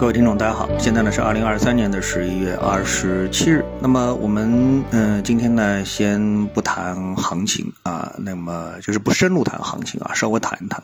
各位听众，大家好，现在呢是二零二三年的十一月二十七日。那么我们嗯，今天呢先不谈行情啊，那么就是不深入谈行情啊，稍微谈一谈。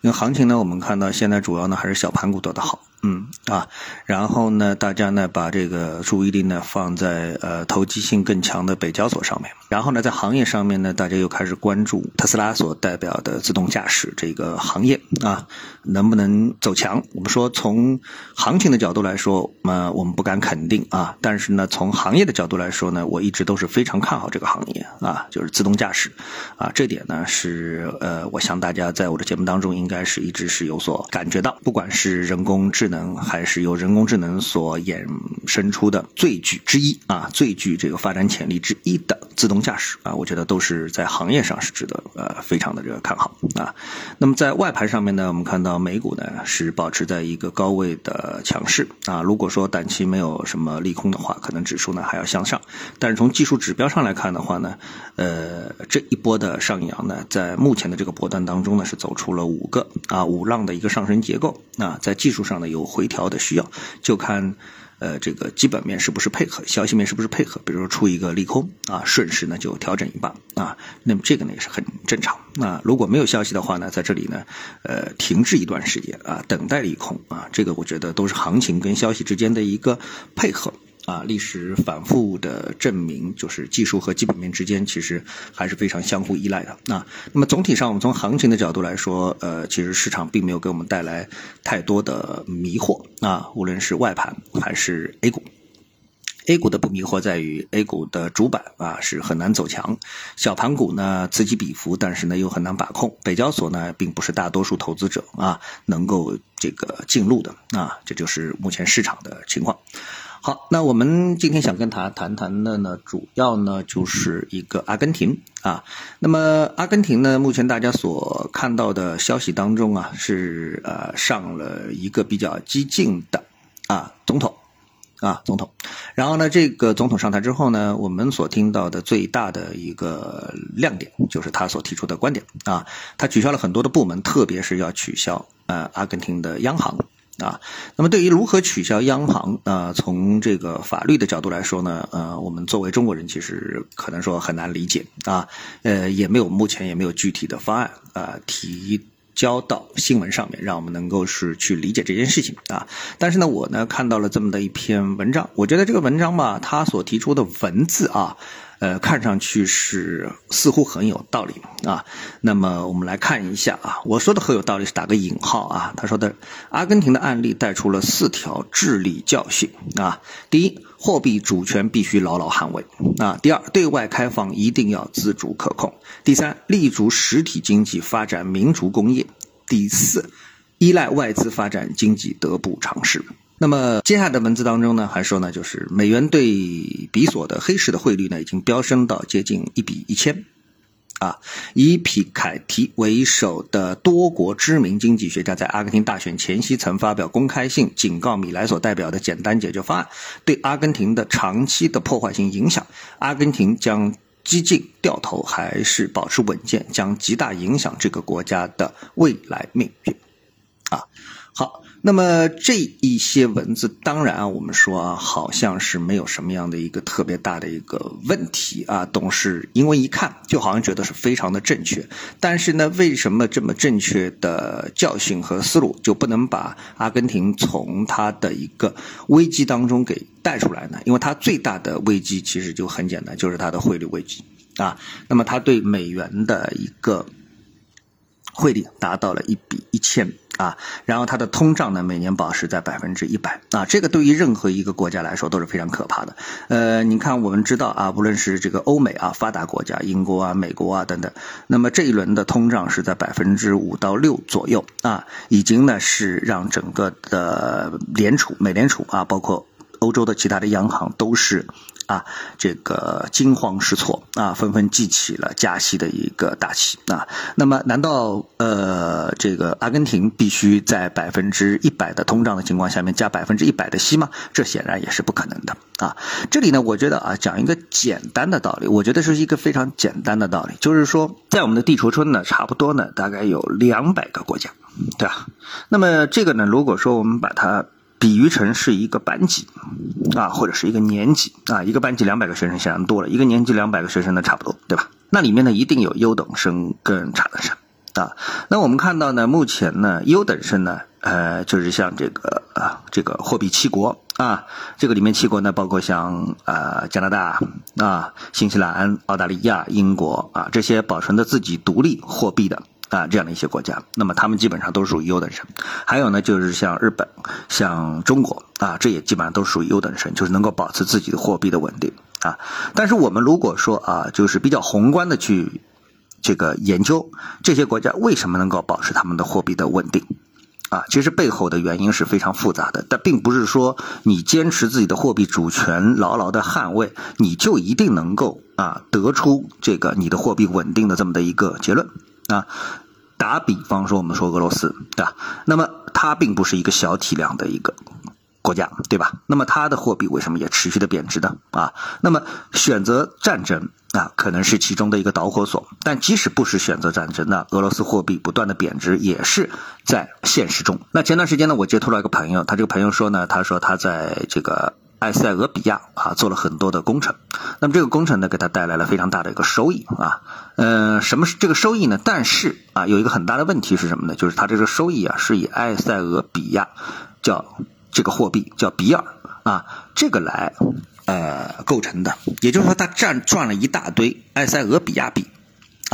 因为行情呢，我们看到现在主要呢还是小盘股做得好。嗯啊，然后呢，大家呢把这个注意力呢放在呃投机性更强的北交所上面，然后呢在行业上面呢，大家又开始关注特斯拉所代表的自动驾驶这个行业啊能不能走强？我们说从行情的角度来说，呃我们不敢肯定啊，但是呢从行业的角度来说呢，我一直都是非常看好这个行业啊，就是自动驾驶啊，这点呢是呃我想大家在我的节目当中应该是一直是有所感觉到，不管是人工智能。能还是由人工智能所衍生出的最具之一啊，最具这个发展潜力之一的自动驾驶啊，我觉得都是在行业上是值得呃非常的这个看好啊。那么在外盘上面呢，我们看到美股呢是保持在一个高位的强势啊。如果说短期没有什么利空的话，可能指数呢还要向上。但是从技术指标上来看的话呢，呃，这一波的上扬呢，在目前的这个波段当中呢，是走出了五个啊五浪的一个上升结构啊，在技术上呢有。回调的需要，就看，呃，这个基本面是不是配合，消息面是不是配合。比如说出一个利空啊，顺势呢就调整一把啊，那么这个呢也是很正常。那如果没有消息的话呢，在这里呢，呃，停滞一段时间啊，等待利空啊，这个我觉得都是行情跟消息之间的一个配合。啊，历史反复的证明，就是技术和基本面之间其实还是非常相互依赖的。啊，那么总体上，我们从行情的角度来说，呃，其实市场并没有给我们带来太多的迷惑。啊，无论是外盘还是 A 股，A 股的不迷惑在于 A 股的主板啊是很难走强，小盘股呢此起彼伏，但是呢又很难把控。北交所呢并不是大多数投资者啊能够这个进入的。啊，这就是目前市场的情况。好，那我们今天想跟他谈谈的呢，主要呢就是一个阿根廷啊。那么阿根廷呢，目前大家所看到的消息当中啊，是呃上了一个比较激进的啊总统啊总统。然后呢，这个总统上台之后呢，我们所听到的最大的一个亮点就是他所提出的观点啊，他取消了很多的部门，特别是要取消呃阿根廷的央行。啊，那么对于如何取消央行啊，从这个法律的角度来说呢，呃，我们作为中国人其实可能说很难理解啊，呃，也没有目前也没有具体的方案啊提交到新闻上面，让我们能够是去理解这件事情啊。但是呢，我呢看到了这么的一篇文章，我觉得这个文章吧，它所提出的文字啊。呃，看上去是似乎很有道理啊。那么我们来看一下啊，我说的很有道理是打个引号啊。他说的阿根廷的案例带出了四条智力教训啊。第一，货币主权必须牢牢捍卫啊。第二，对外开放一定要自主可控。第三，立足实体经济发展民族工业。第四，依赖外资发展经济得不偿失。那么接下来的文字当中呢，还说呢，就是美元对比索的黑市的汇率呢，已经飙升到接近一比一千，啊，以皮凯提为首的多国知名经济学家在阿根廷大选前夕曾发表公开信，警告米莱所代表的简单解决方案对阿根廷的长期的破坏性影响，阿根廷将激进掉头还是保持稳健，将极大影响这个国家的未来命运，啊，好。那么这一些文字，当然啊，我们说啊，好像是没有什么样的一个特别大的一个问题啊。董事因为一看，就好像觉得是非常的正确。但是呢，为什么这么正确的教训和思路就不能把阿根廷从它的一个危机当中给带出来呢？因为它最大的危机其实就很简单，就是它的汇率危机啊。那么它对美元的一个汇率达到了一比一千。啊，然后它的通胀呢，每年保持在百分之一百啊，这个对于任何一个国家来说都是非常可怕的。呃，你看，我们知道啊，无论是这个欧美啊发达国家，英国啊、美国啊等等，那么这一轮的通胀是在百分之五到六左右啊，已经呢是让整个的联储、美联储啊，包括欧洲的其他的央行都是。啊，这个惊慌失措啊，纷纷记起了加息的一个大旗啊。那么，难道呃，这个阿根廷必须在百分之一百的通胀的情况下面加百分之一百的息吗？这显然也是不可能的啊。这里呢，我觉得啊，讲一个简单的道理，我觉得是一个非常简单的道理，就是说，在我们的地球村呢，差不多呢，大概有两百个国家，对吧？那么这个呢，如果说我们把它比喻成是一个班级啊，或者是一个年级啊，一个班级两百个学生显然多了，一个年级两百个学生呢差不多，对吧？那里面呢一定有优等生跟差等生啊。那我们看到呢，目前呢优等生呢，呃，就是像这个啊，这个货币七国啊，这个里面七国呢包括像啊加拿大啊、新西兰、澳大利亚、英国啊这些保存着自己独立货币的。啊，这样的一些国家，那么他们基本上都属于优等生。还有呢，就是像日本、像中国啊，这也基本上都属于优等生，就是能够保持自己的货币的稳定啊。但是我们如果说啊，就是比较宏观的去这个研究这些国家为什么能够保持他们的货币的稳定啊，其实背后的原因是非常复杂的。但并不是说你坚持自己的货币主权，牢牢的捍卫，你就一定能够啊得出这个你的货币稳定的这么的一个结论啊。打比方说，我们说俄罗斯，对吧？那么它并不是一个小体量的一个国家，对吧？那么它的货币为什么也持续的贬值的啊？那么选择战争啊，可能是其中的一个导火索。但即使不是选择战争，那俄罗斯货币不断的贬值也是在现实中。那前段时间呢，我接触了一个朋友，他这个朋友说呢，他说他在这个。埃塞俄比亚啊，做了很多的工程，那么这个工程呢，给他带来了非常大的一个收益啊。呃，什么是这个收益呢？但是啊，有一个很大的问题是什么呢？就是他这个收益啊，是以埃塞俄比亚叫这个货币叫比尔啊，这个来呃构成的。也就是说，他赚赚了一大堆埃塞俄比亚币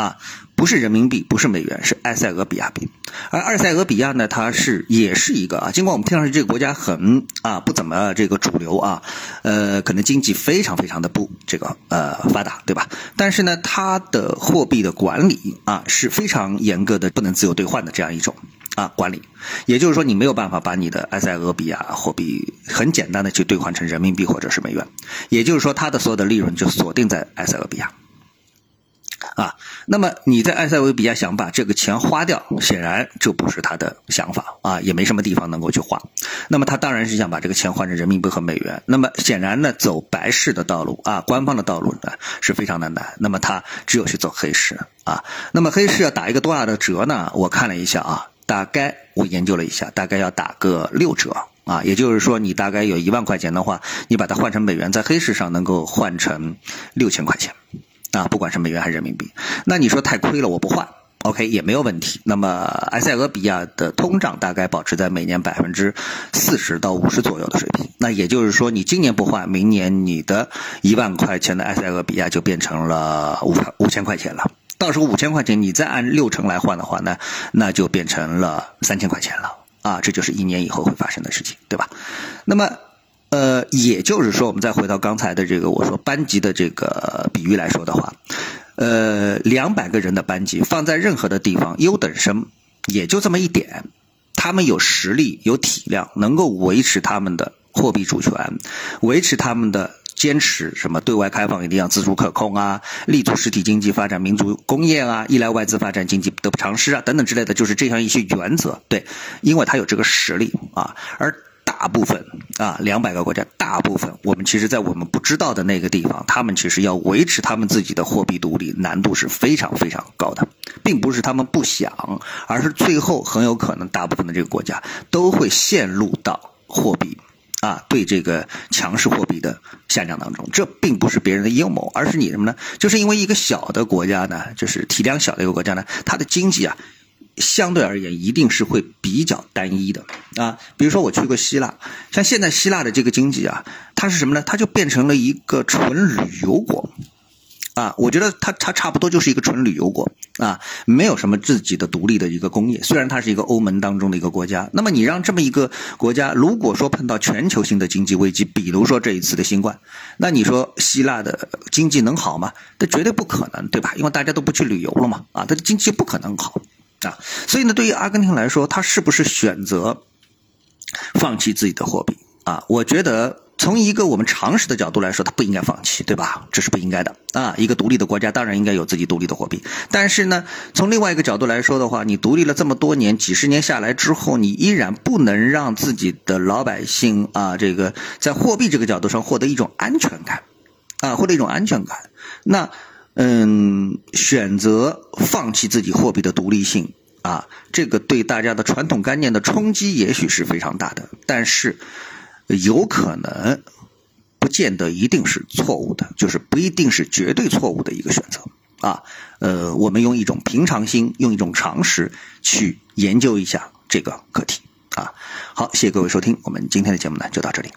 啊。不是人民币，不是美元，是埃塞俄比亚币。而埃塞俄比亚呢，它是也是一个啊，尽管我们听上去这个国家很啊不怎么这个主流啊，呃，可能经济非常非常的不这个呃发达，对吧？但是呢，它的货币的管理啊是非常严格的，不能自由兑换的这样一种啊管理。也就是说，你没有办法把你的埃塞俄比亚货币很简单的去兑换成人民币或者是美元。也就是说，它的所有的利润就锁定在埃塞俄比亚。啊，那么你在埃塞俄比亚想把这个钱花掉，显然这不是他的想法啊，也没什么地方能够去花。那么他当然是想把这个钱换成人民币和美元。那么显然呢，走白市的道路啊，官方的道路呢是非常的难。那么他只有去走黑市啊。那么黑市要打一个多大的折呢？我看了一下啊，大概我研究了一下，大概要打个六折啊。也就是说，你大概有一万块钱的话，你把它换成美元，在黑市上能够换成六千块钱。啊，不管是美元还是人民币，那你说太亏了，我不换，OK 也没有问题。那么埃塞俄比亚的通胀大概保持在每年百分之四十到五十左右的水平，那也就是说，你今年不换，明年你的一万块钱的埃塞俄比亚就变成了五五千块钱了。到时候五千块钱你再按六成来换的话呢，那就变成了三千块钱了啊，这就是一年以后会发生的事情，对吧？那么。呃，也就是说，我们再回到刚才的这个我说班级的这个比喻来说的话，呃，两百个人的班级放在任何的地方，优等生也就这么一点，他们有实力、有体量，能够维持他们的货币主权，维持他们的坚持什么对外开放一定要自主可控啊，立足实体经济发展民族工业啊，依赖外资发展经济得不偿失啊等等之类的，就是这样一些原则。对，因为他有这个实力啊，而。大部分啊，两百个国家，大部分我们其实，在我们不知道的那个地方，他们其实要维持他们自己的货币独立，难度是非常非常高的，并不是他们不想，而是最后很有可能，大部分的这个国家都会陷入到货币啊对这个强势货币的下降当中。这并不是别人的阴谋，而是你什么呢？就是因为一个小的国家呢，就是体量小的一个国家呢，它的经济啊。相对而言，一定是会比较单一的啊。比如说，我去过希腊，像现在希腊的这个经济啊，它是什么呢？它就变成了一个纯旅游国啊。我觉得它它差不多就是一个纯旅游国啊，没有什么自己的独立的一个工业。虽然它是一个欧盟当中的一个国家，那么你让这么一个国家，如果说碰到全球性的经济危机，比如说这一次的新冠，那你说希腊的经济能好吗？这绝对不可能，对吧？因为大家都不去旅游了嘛，啊，它的经济不可能好。啊，所以呢，对于阿根廷来说，他是不是选择放弃自己的货币啊？我觉得从一个我们常识的角度来说，他不应该放弃，对吧？这是不应该的啊！一个独立的国家当然应该有自己独立的货币，但是呢，从另外一个角度来说的话，你独立了这么多年，几十年下来之后，你依然不能让自己的老百姓啊，这个在货币这个角度上获得一种安全感啊，获得一种安全感，那。嗯，选择放弃自己货币的独立性啊，这个对大家的传统概念的冲击也许是非常大的，但是有可能不见得一定是错误的，就是不一定是绝对错误的一个选择啊。呃，我们用一种平常心，用一种常识去研究一下这个课题啊。好，谢谢各位收听，我们今天的节目呢就到这里。